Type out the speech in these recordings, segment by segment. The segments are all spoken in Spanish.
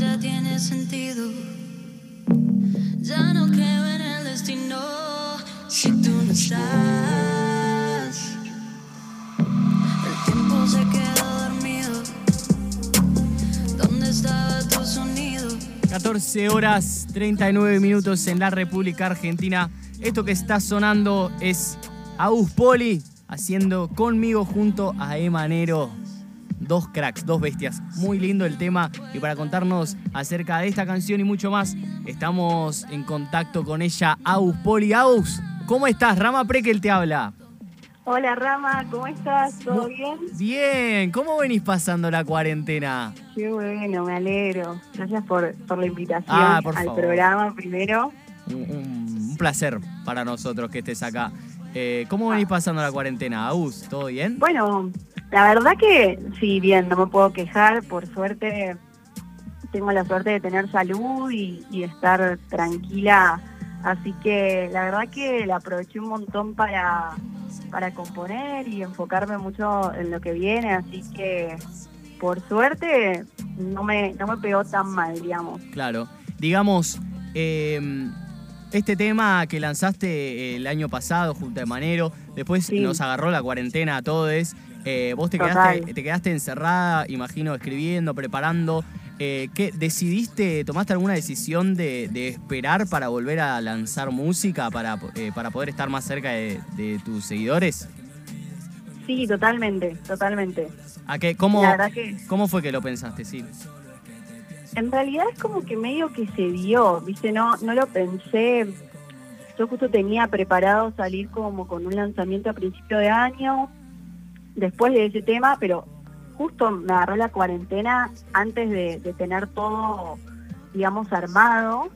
ya tiene sentido. Ya no creo en el destino si tú no estás. El tiempo se quedó dormido. ¿Dónde estaba tu sonido? 14 horas 39 minutos en la República Argentina. Esto que está sonando es Agus Poli haciendo conmigo junto a Emanero. Dos cracks, dos bestias. Muy lindo el tema. Y para contarnos acerca de esta canción y mucho más, estamos en contacto con ella, Agus Poli. Agus, ¿cómo estás? Rama Prekel te habla. Hola Rama, ¿cómo estás? ¿Todo bien? Bien, ¿cómo venís pasando la cuarentena? Qué bueno, me alegro. Gracias por, por la invitación Ah, por al favor. programa primero. Un, un- un placer para nosotros que estés acá. Eh, ¿Cómo venís pasando la cuarentena, Agus? ¿Todo bien? Bueno, la verdad que sí, bien, no me puedo quejar. Por suerte, tengo la suerte de tener salud y, estar tranquila. Así que la verdad que la aproveché un montón para, para componer y enfocarme mucho en lo que viene. Así que, por suerte, no me, no me pegó tan mal, digamos. Claro. Digamos, eh, este tema que lanzaste el año pasado junto a Manero, después Sí. nos agarró la cuarentena a todos. eh, vos te quedaste, te quedaste encerrada, imagino, escribiendo, preparando. Eh, ¿qué, ¿Decidiste, tomaste alguna decisión de, de esperar para volver a lanzar música, para, eh, para poder estar más cerca de, de tus seguidores? Sí, totalmente, totalmente. ¿A qué? ¿Cómo, que ¿Cómo fue que lo pensaste? Sí. En realidad es como que medio que se dio, ¿viste? No, no lo pensé. Yo justo tenía preparado salir como con un lanzamiento a principio de año, después de ese tema, pero justo me agarró la cuarentena antes de, tener todo, digamos, armado.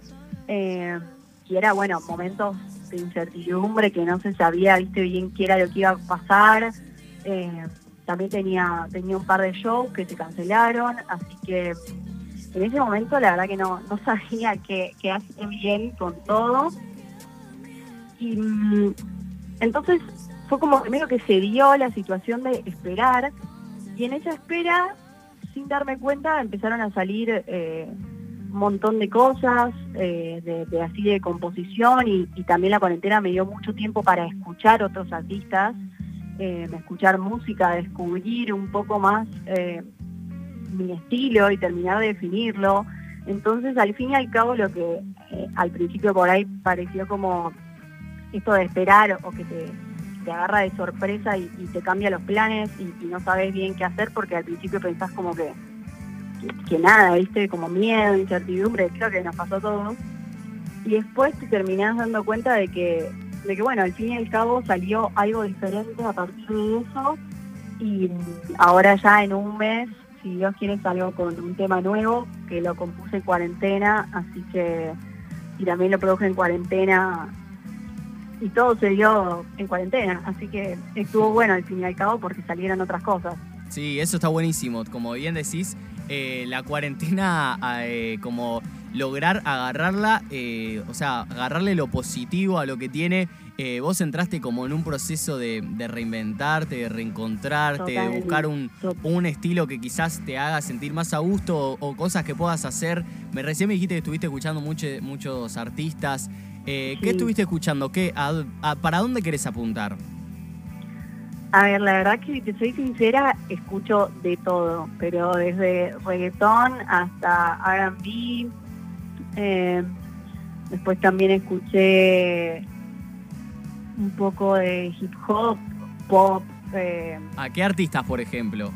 eh, y era, bueno, momentos de incertidumbre que no se sabía, viste, bien qué era lo que iba a pasar. Eh, también tenía, tenía un par de shows que se cancelaron, así que en ese momento la verdad que no, no sabía qué, qué hacer bien con todo. Y mm, entonces fue como primero que se dio la situación de esperar y en esa espera, sin darme cuenta, empezaron a salir eh, un montón de cosas, eh, de, así de composición y, también la cuarentena me dio mucho tiempo para escuchar otros artistas, eh, escuchar música, descubrir un poco más mi estilo y terminar de definirlo. Entonces, al fin y al cabo, lo que eh, al principio por ahí pareció como esto de esperar o que te, te agarra de sorpresa y, te cambia los planes y, no sabes bien qué hacer porque al principio pensás como que, que, nada, viste, como miedo, incertidumbre, creo que nos pasó a todos. Y después te terminás dando cuenta de que, de que, bueno, al fin y al cabo salió algo diferente a partir de eso y ahora ya en un mes si Dios quiere salgo con un tema nuevo que lo compuse en cuarentena, así que y también lo produje en cuarentena y todo se dio en cuarentena, así que estuvo bueno al fin y al cabo porque salieron otras cosas. Sí, eso está buenísimo. Como bien decís, eh, la cuarentena, eh, como lograr agarrarla, eh, o sea, agarrarle lo positivo a lo que tiene. Eh, vos entraste como en un proceso de, de reinventarte, de reencontrarte, de buscar un, un estilo que quizás te haga sentir más a gusto o, o cosas que puedas hacer. Me recién me dijiste que estuviste escuchando mucho- muchos artistas. Eh, ¿Qué estuviste escuchando? ¿Qué, a- a- ¿Para dónde querés apuntar? A ver, la verdad que si te soy sincera, escucho de todo, pero desde reggaetón hasta R&B, eh, después también escuché un poco de hip hop, pop, eh, ¿A qué artistas, por ejemplo?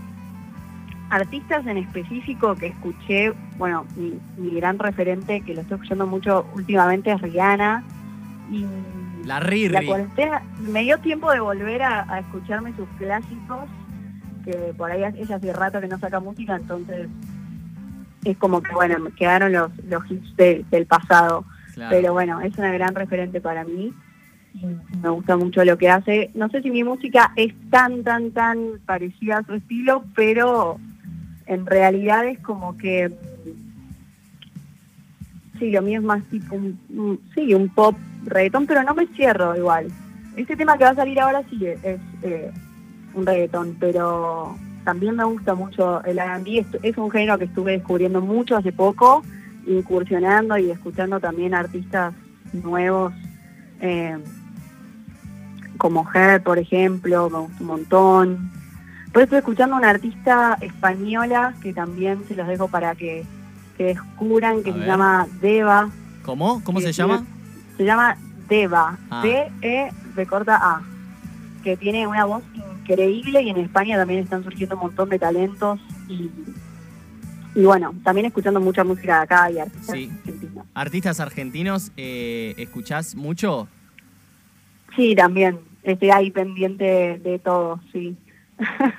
artistas en específico que escuché, bueno, mi, mi gran referente que lo estoy escuchando mucho últimamente es Rihanna y La la Riri. cuarentena me dio tiempo de volver a, a escucharme sus clásicos, que por ahí ella hace rato que no saca música, entonces es como que, bueno, me quedaron los, los hits de- del pasado. Claro. Pero bueno, es una gran referente para mí me gusta mucho lo que hace. No sé si mi música es tan, tan, tan parecida a su estilo, pero en realidad es como que sí, lo mío es más tipo un, un- sí, un pop reggaetón, pero no me cierro igual. Este tema que va a salir ahora sí es, es, eh, un reggaetón, pero también me gusta mucho el R&B, es, es un género que estuve descubriendo mucho hace poco, incursionando y escuchando también artistas nuevos, eh, como Her, por ejemplo, me gusta un montón. Pero estoy escuchando una artista española que también se los dejo para que, que descubran, que A se ver. llama Deva. ¿Cómo? ¿Cómo se llama? Se llama Deva, Ah. D-E, B corta A, que tiene una voz increíble y en España también están surgiendo un montón de talentos y, y bueno, también escuchando mucha música de acá y artistas Sí. argentinos. Artistas argentinos, eh, ¿escuchás mucho? Sí, también, estoy ahí pendiente de todo, sí.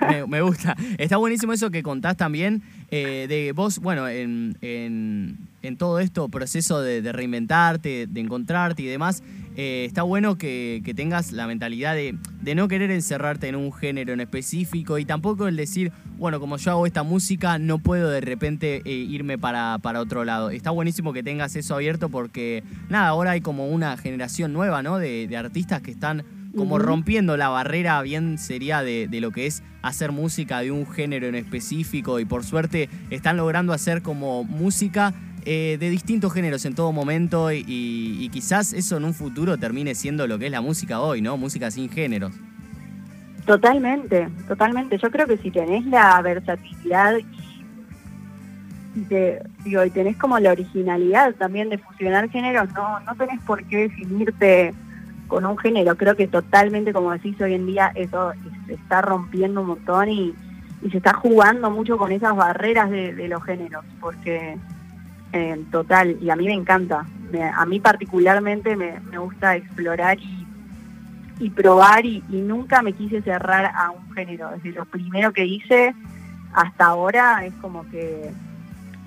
Me, me gusta. Está buenísimo eso que contás también eh, de vos, bueno, en, en, en todo esto, proceso de, de reinventarte, de encontrarte y demás, eh, está bueno que, que tengas la mentalidad de, de no querer encerrarte en un género en específico y tampoco el decir, bueno, como yo hago esta música, no puedo de repente eh, irme para, para otro lado. Está buenísimo que tengas eso abierto porque, nada, ahora hay como una generación nueva, ¿no? De, de artistas que están como rompiendo la barrera bien sería de, de lo que es hacer música de un género en específico y por suerte están logrando hacer como música eh, de distintos géneros en todo momento y, y quizás eso en un futuro termine siendo lo que es la música hoy, ¿no? Música sin géneros. Totalmente, totalmente. Yo creo que si tenés la versatilidad y, digo, tenés como la originalidad también de fusionar géneros, no, no tenés por qué definirte con un género. Creo que totalmente, como decís hoy en día, eso se está rompiendo un montón y, y se está jugando mucho con esas barreras de, de los géneros, porque eh, total, y a mí me encanta. A mí particularmente me, me gusta explorar y, y probar y, nunca me quise cerrar a un género. Desde lo primero que hice hasta ahora es como que,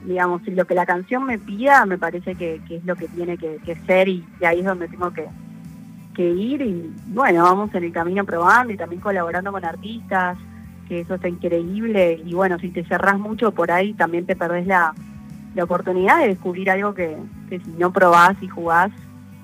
digamos, lo que la canción me pida me parece que, que es lo que tiene que, ser y, y ahí es donde tengo que, que ir y bueno, vamos en el camino probando y también colaborando con artistas, que eso está increíble y bueno, si te cerrás mucho por ahí también te perdés la, la oportunidad de descubrir algo que, que si no probás y jugás,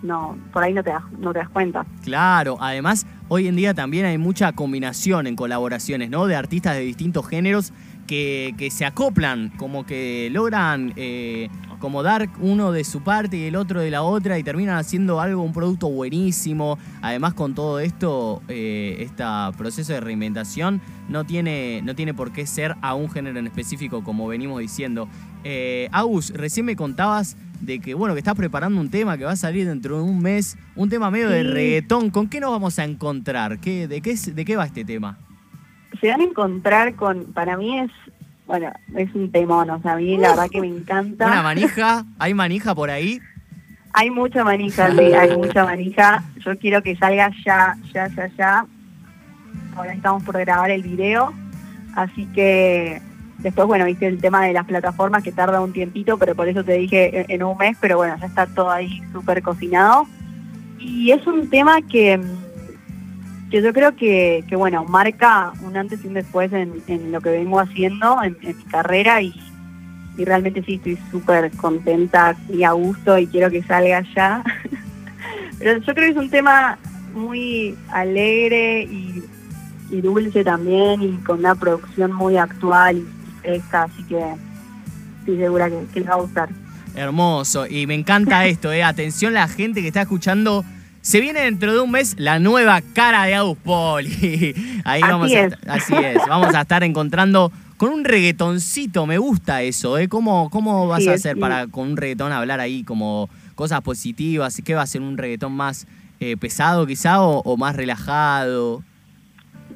no, por ahí no te das, no te das cuenta. Claro, además hoy en día también hay mucha combinación en colaboraciones, ¿no? De artistas de distintos géneros que, que se acoplan, como que logran eh, como dar uno de su parte y el otro de la otra y terminan haciendo algo, un producto buenísimo. Además con todo esto, eh, este proceso de reinventación no tiene, no tiene por qué ser a un género en específico, como venimos diciendo. Eh, Agus, recién me contabas de que bueno que estás preparando un tema que va a salir dentro de un mes, un tema medio de reggaetón. ¿Con qué nos vamos a encontrar? ¿Qué, de, qué, es- ¿De qué va este tema? Se van a encontrar con, para mí es, bueno, es un temón, o sea, a mí la verdad que me encanta. ¿Una manija? ¿Hay manija por ahí? Hay mucha manija, sí, hay mucha manija. Yo quiero que salga ya, ya, ya, ya. Ahora estamos por grabar el video, así que después, bueno, viste el tema de las plataformas que tarda un tiempito, pero por eso te dije en, un mes, pero bueno, ya está todo ahí súper cocinado. Y es un tema que, que yo creo que, que, bueno, marca un antes y un después en, en lo que vengo haciendo en, mi carrera y, y realmente sí estoy súper contenta y a gusto y quiero que salga ya. Pero yo creo que es un tema muy alegre y, y dulce también y con una producción muy actual y fresca, así que estoy segura que, que les va a gustar. Hermoso. Y me encanta esto, eh. Atención la gente que está escuchando. Se viene dentro de un mes la nueva cara de Agus Poli. Ahí Así vamos a es. estar- así es. Vamos a estar encontrando con un reggaetoncito. Me gusta eso, ¿eh? ¿Cómo, cómo vas Sí, a hacer para con un reggaetón hablar ahí como cosas positivas? ¿Qué va a ser un reggaetón más eh, pesado quizá o, o más relajado?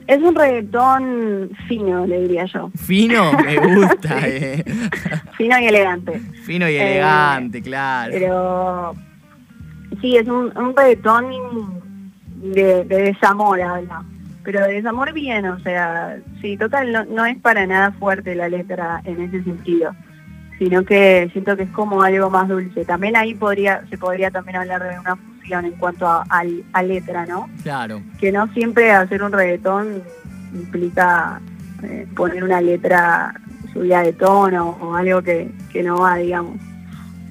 Es un reggaetón fino, le diría yo. Fino, me gusta, eh. Fino y elegante. Fino y Eh, elegante, claro. Pero sí, es un, un reggaetón de, de desamor, habla. Pero de desamor bien, o sea, sí, total, no, no es para nada fuerte la letra en ese sentido, sino que siento que es como algo más dulce. También ahí podría se podría también hablar de una fusión en cuanto a, al- a letra, ¿no? Claro. Que no siempre hacer un reggaetón implica eh, poner una letra subida de tono o algo que, que no va, digamos.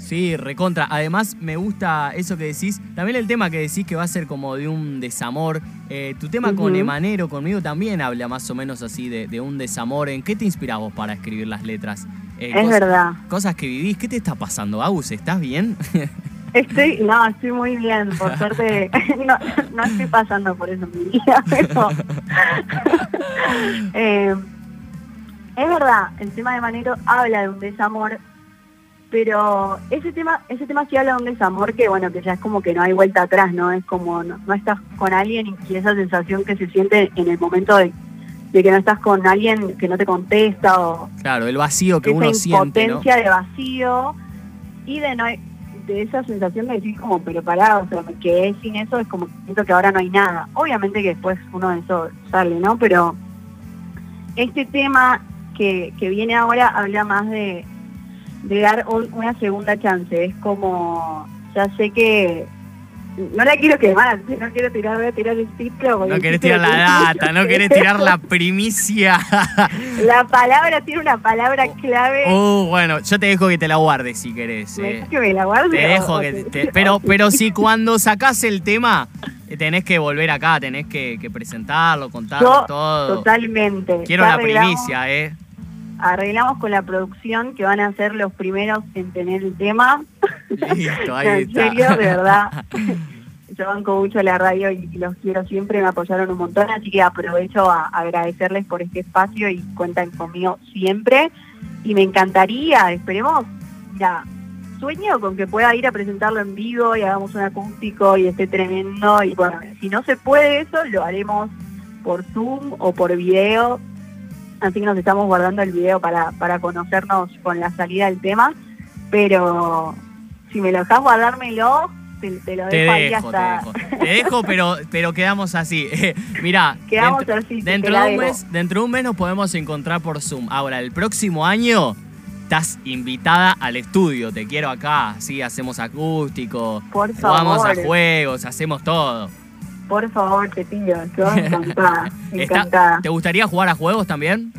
Sí, recontra. Además, me gusta eso que decís. También el tema que decís que va a ser como de un desamor. Eh, tu tema con. Emanero, conmigo, también habla más o menos así de, de un desamor. ¿En qué te inspirás vos para escribir las letras? Eh, Es verdad. Cosas que vivís. ¿Qué te está pasando, Agus? ¿Estás bien? Estoy, no, estoy muy bien, por suerte. No, no estoy pasando por eso en mi vida, pero. Eh, es verdad, el tema de Manero habla de un desamor, pero ese tema, ese tema sí habla de un desamor que, bueno, que ya es como que no hay vuelta atrás, ¿no? Es como no, no estás con alguien y, esa sensación que se siente en el momento de, de que no estás con alguien que no te contesta o, claro, el vacío que esa uno siente, ¿no? impotencia de vacío y de no de esa sensación de decir como pero pará, o sea me quedé sin eso es como que siento que ahora no hay nada obviamente que después uno de eso sale no pero este tema que, que viene ahora habla más de de dar un- una segunda chance es como ya sé que no la quiero quemar no quiero tirar voy a tirar el título No querés tirar la data, no querés que- tirar la primicia. la palabra tiene una palabra clave Uh, bueno, yo te dejo que te la guardes si querés. ¿Me eh. dejas que me la guarde? Te dejo que te- te- pero pero si cuando sacás el tema eh, tenés que volver acá, tenés que, que presentarlo, contarlo Yo, todo. Totalmente. Quiero la primicia, eh. Arreglamos con la producción que van a ser los primeros en tener el tema. Listo, ahí en está. serio, de verdad. Yo banco mucho la radio y, y los quiero siempre, me apoyaron un montón, así que aprovecho a agradecerles por este espacio y cuentan conmigo siempre. Y me encantaría, esperemos, ya, sueño con que pueda ir a presentarlo en vivo y hagamos un acústico y esté tremendo. Y bueno, si no se puede eso, lo haremos por Zoom o por video. Así que nos estamos guardando el video para, para conocernos con la salida del tema. Pero si me lo dejas guardármelo, te, te lo Te dejo ahí dejo, te hasta... dejo. Te dejo, pero, pero quedamos así. Mirá, Quedamos dentro, así, te dentro la de un mes, dentro de un mes nos podemos encontrar por Zoom. Ahora, el próximo año estás invitada al estudio. Te quiero acá, sí, hacemos acústico, Por jugamos a juegos, hacemos todo. Por favor, te pido. Yo encantada, encantada. ¿Te gustaría jugar a juegos también?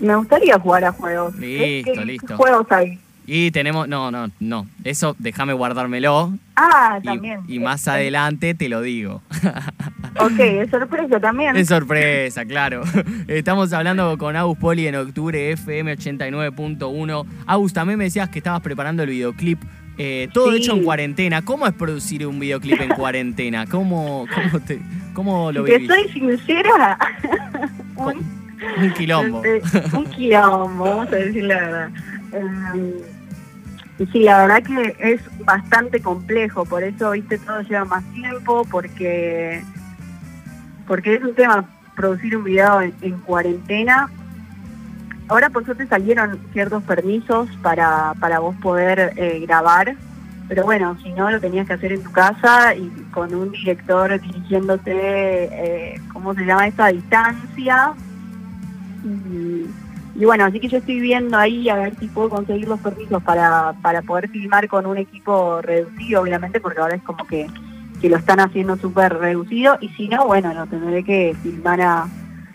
Me gustaría jugar a juegos. ¿Qué- Listo, qué listo. juegos hay? Y tenemos, no, no, no, eso déjame guardármelo Ah, también. y más Eh, adelante te lo digo. Ok, es sorpresa también. Es sorpresa, claro. Estamos hablando con Agus Poli en octubre, FM 89.1. Agus, también me decías que estabas preparando el videoclip. Eh, todo Sí. hecho en cuarentena. ¿Cómo es producir un videoclip en cuarentena? ¿Cómo, cómo, te, cómo lo Si te vivís? soy sincera, un, Un quilombo. este, un quilombo, vamos a decir la verdad. Y sí, la verdad que es bastante complejo, por eso, viste, todo lleva más tiempo, porque porque es un tema producir un video en, en cuarentena. Ahora por suerte salieron ciertos permisos para, para vos poder eh, grabar, pero bueno, si no lo tenías que hacer en tu casa y con un director dirigiéndote, eh, ¿cómo se llama esto? A distancia. Y, y bueno, así que yo estoy viendo ahí a ver si puedo conseguir los permisos para, para poder filmar con un equipo reducido, obviamente, porque ahora es como que, que lo están haciendo súper reducido. Y si no, bueno, lo tendré que filmar a,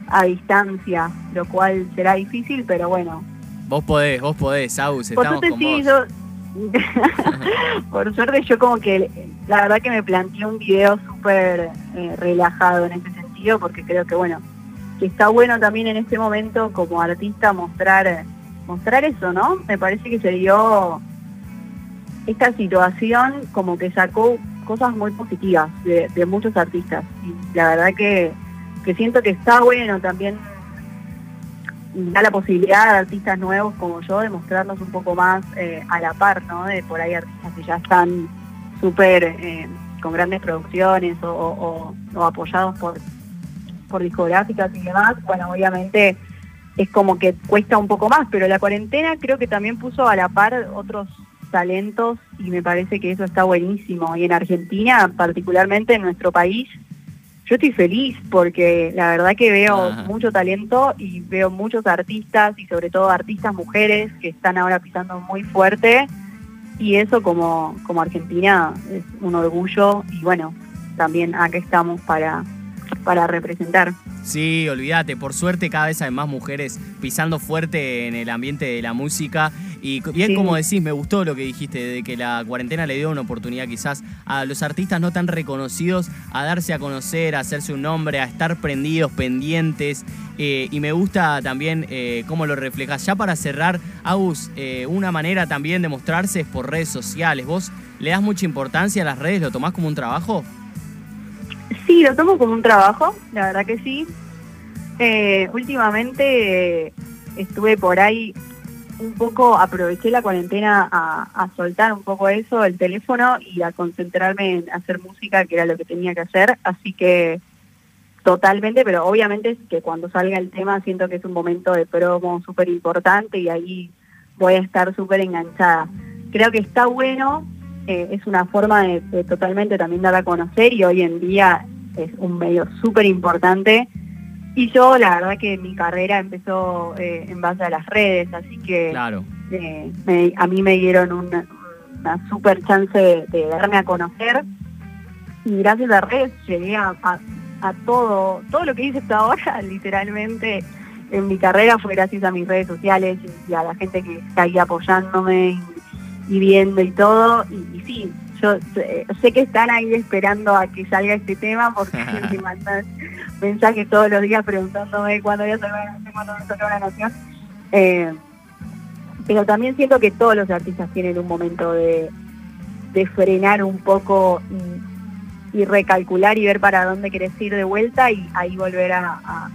a distancia, lo cual será difícil, pero bueno. Vos podés, vos podés, Agus, Por suerte con sí, vos. yo... Por suerte yo como que la verdad que me planteé un video súper eh, relajado en ese sentido porque creo que bueno, que está bueno también en este momento como artista mostrar mostrar eso, ¿no? Me parece que se dio esta situación como que sacó cosas muy positivas de, de muchos artistas y la verdad que, que siento que está bueno también da la posibilidad a artistas nuevos como yo de mostrarnos un poco más eh, a la par, ¿no? De por ahí artistas que ya están súper eh, con grandes producciones o, o- apoyados por, por discográficas y demás. Bueno, obviamente es como que cuesta un poco más, pero la cuarentena creo que también puso a la par otros talentos y me parece que eso está buenísimo. Y en Argentina, particularmente en nuestro país, yo estoy feliz porque la verdad que veo Ajá. mucho talento y veo muchos artistas y sobre todo artistas mujeres que están ahora pisando muy fuerte y eso como, como Argentina es un orgullo y bueno, también acá estamos para, para representar. Sí, olvídate, por suerte cada vez hay más mujeres pisando fuerte en el ambiente de la música Y bien Sí. como decís, me gustó lo que dijiste, de que la cuarentena le dio una oportunidad quizás a los artistas no tan reconocidos a darse a conocer, a hacerse un nombre, a estar prendidos, pendientes. eh, y me gusta también eh, cómo lo reflejas. Ya para cerrar, Agus, eh, una manera también de mostrarse es por redes sociales. ¿Vos le das mucha importancia a las redes? ¿Lo tomás como un trabajo? Sí, lo tomo como un trabajo, la verdad que sí. Eh, últimamente eh, estuve por ahí un poco, aproveché la cuarentena a, soltar un poco eso, el teléfono, y a concentrarme en hacer música, que era lo que tenía que hacer. Así que totalmente, pero obviamente que cuando salga el tema siento que es un momento de promo súper importante y ahí voy a estar súper enganchada. Creo que está bueno, eh, es una forma de totalmente también dar a conocer y hoy en día es un medio súper importante. Y yo la verdad que mi carrera empezó eh, en base a las redes, así que Claro. eh, me- a mí me dieron una, una super chance de, de darme a conocer y gracias a redes llegué a, a- a todo, todo lo que hice hasta ahora, literalmente en mi carrera fue gracias a mis redes sociales y, y a la gente que está ahí apoyándome y, y viendo y todo. Y, y sí, yo sé, sé que están ahí esperando a que salga este tema porque me mandan mensajes todos los días preguntándome cuándo voy a sacar una canción, cuándo voy a sacar una canción. Eh, pero también siento que todos los artistas tienen un momento de, de frenar un poco y, y recalcular y ver para dónde querés ir de vuelta y ahí volver a, a-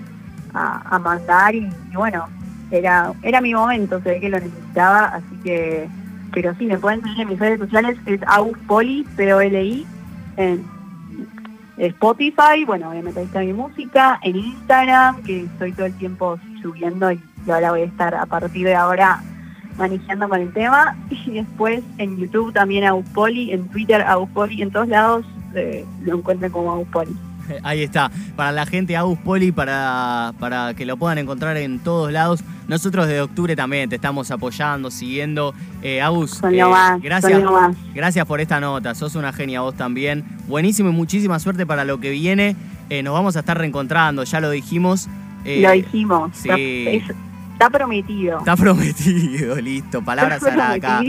a- a mandar y, y bueno, era, era mi momento, se ve que lo necesitaba, así que, pero sí, me pueden seguir en mis redes sociales, es Poli, P-O-L-I, en Spotify, bueno, obviamente ahí está mi música, en Instagram, que estoy todo el tiempo subiendo y, ahora voy a estar a partir de ahora manejando con el tema, y después en YouTube también Poli, en Twitter Poli, en todos lados eh, lo encuentran como Poli. Ahí está. Para la gente Agus Poli, para, para que lo puedan encontrar en todos lados. Nosotros de octubre también te estamos apoyando, siguiendo. Eh, Agus, eh, más, gracias, gracias por esta nota. Sos una genia vos también. Buenísimo y muchísima suerte para lo que viene. Eh, nos vamos a estar reencontrando, ya lo dijimos. Eh, lo dijimos, sí. está, es- está prometido. Está prometido, listo. Palabras Está a acá.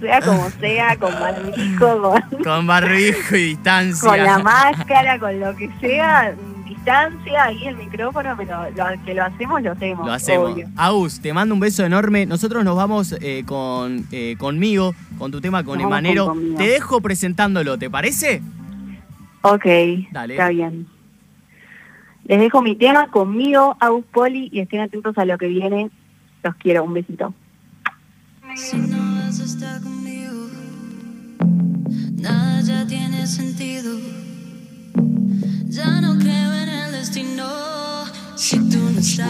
sea como sea, con barbijo, con, Con barbijo y distancia. con la máscara, con lo que sea, distancia, ahí el micrófono, pero lo, que lo hacemos, lo hacemos. Lo hacemos. obvio. Agus, te mando un beso enorme. Nosotros nos vamos eh, con eh, conmigo, con tu tema con Nos Emanero. con. Te dejo presentándolo, ¿te parece? Ok, Dale. está bien. Les dejo mi tema conmigo, Agus Poli, y estén atentos a lo que viene. Los quiero, un besito. Si no vas a estar conmigo, nada ya tiene sentido. Ya no creo en el destino si tú no estás.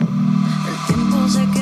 El tiempo se quedó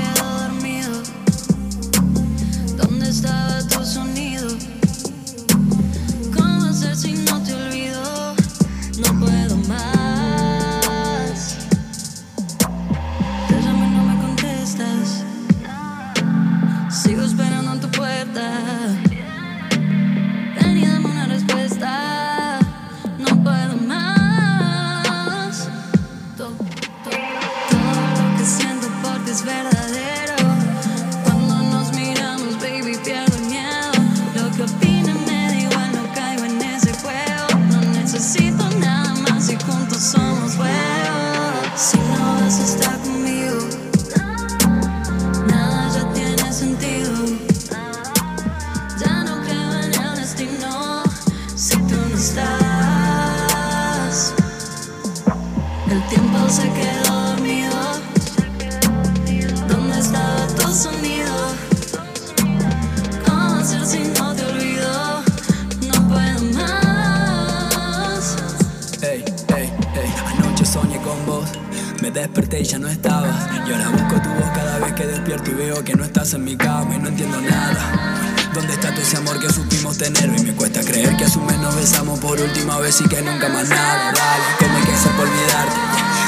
Si no vas a estar estás en mi cama y no entiendo nada. ¿Dónde está todo ese amor que supimos tener? Hoy me cuesta creer que a su mes nos besamos por última vez y que nunca más nada. Dale, ¿cómo hay que hacer para olvidarte?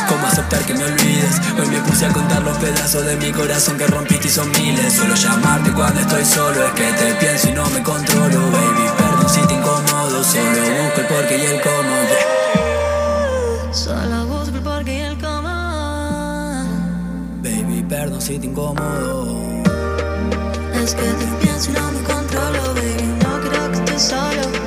¿Cómo aceptar que me olvides? Hoy me puse a contar los pedazos de mi corazón que rompiste y son miles. Solo llamarte cuando estoy solo es que te pienso y no me controlo, baby. Perdón si te incomodo, solo busco el porqué y el cómo. yeah. Solo busco el porqué y el cómo. Baby, perdón si sitio incómodo que te pienso y no me controlo, baby. No creo que estés solo.